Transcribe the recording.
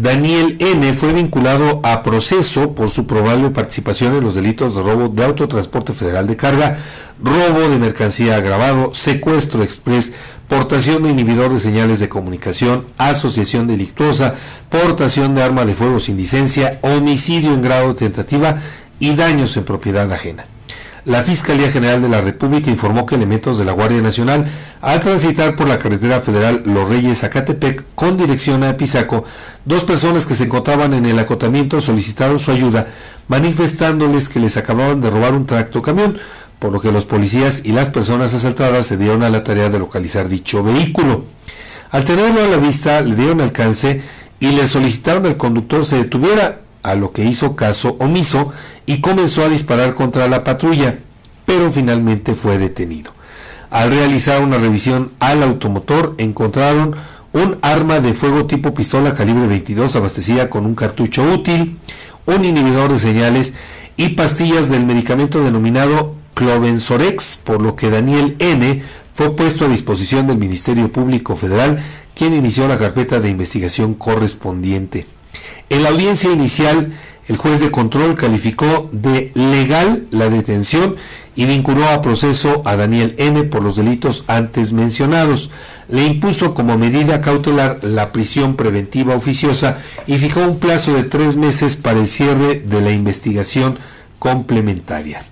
Daniel N. fue vinculado a proceso por su probable participación en los delitos de robo de autotransporte federal de carga, robo de mercancía agravado, secuestro express, portación de inhibidor de señales de comunicación, asociación delictuosa, portación de arma de fuego sin licencia, homicidio en grado de tentativa y daños en propiedad ajena. La Fiscalía General de la República informó que elementos de la Guardia Nacional, al transitar por la carretera federal Los Reyes Zacatepec con dirección a Pisaco, dos personas que se encontraban en el acotamiento solicitaron su ayuda, manifestándoles que les acababan de robar un tracto camión, por lo que los policías y las personas asaltadas se dieron a la tarea de localizar dicho vehículo. Al tenerlo a la vista, le dieron alcance y le solicitaron al conductor se detuviera, a lo que hizo caso omiso y comenzó a disparar contra la patrulla, pero finalmente fue detenido. Al realizar una revisión al automotor encontraron un arma de fuego tipo pistola calibre 22 abastecida con un cartucho útil, un inhibidor de señales y pastillas del medicamento denominado Clovensorex, por lo que Daniel N. fue puesto a disposición del Ministerio Público Federal, quien inició la carpeta de investigación correspondiente. En la audiencia inicial, el juez de control calificó de legal la detención y vinculó a proceso a Daniel N. por los delitos antes mencionados. Le impuso como medida cautelar la prisión preventiva oficiosa y fijó un plazo de tres meses para el cierre de la investigación complementaria.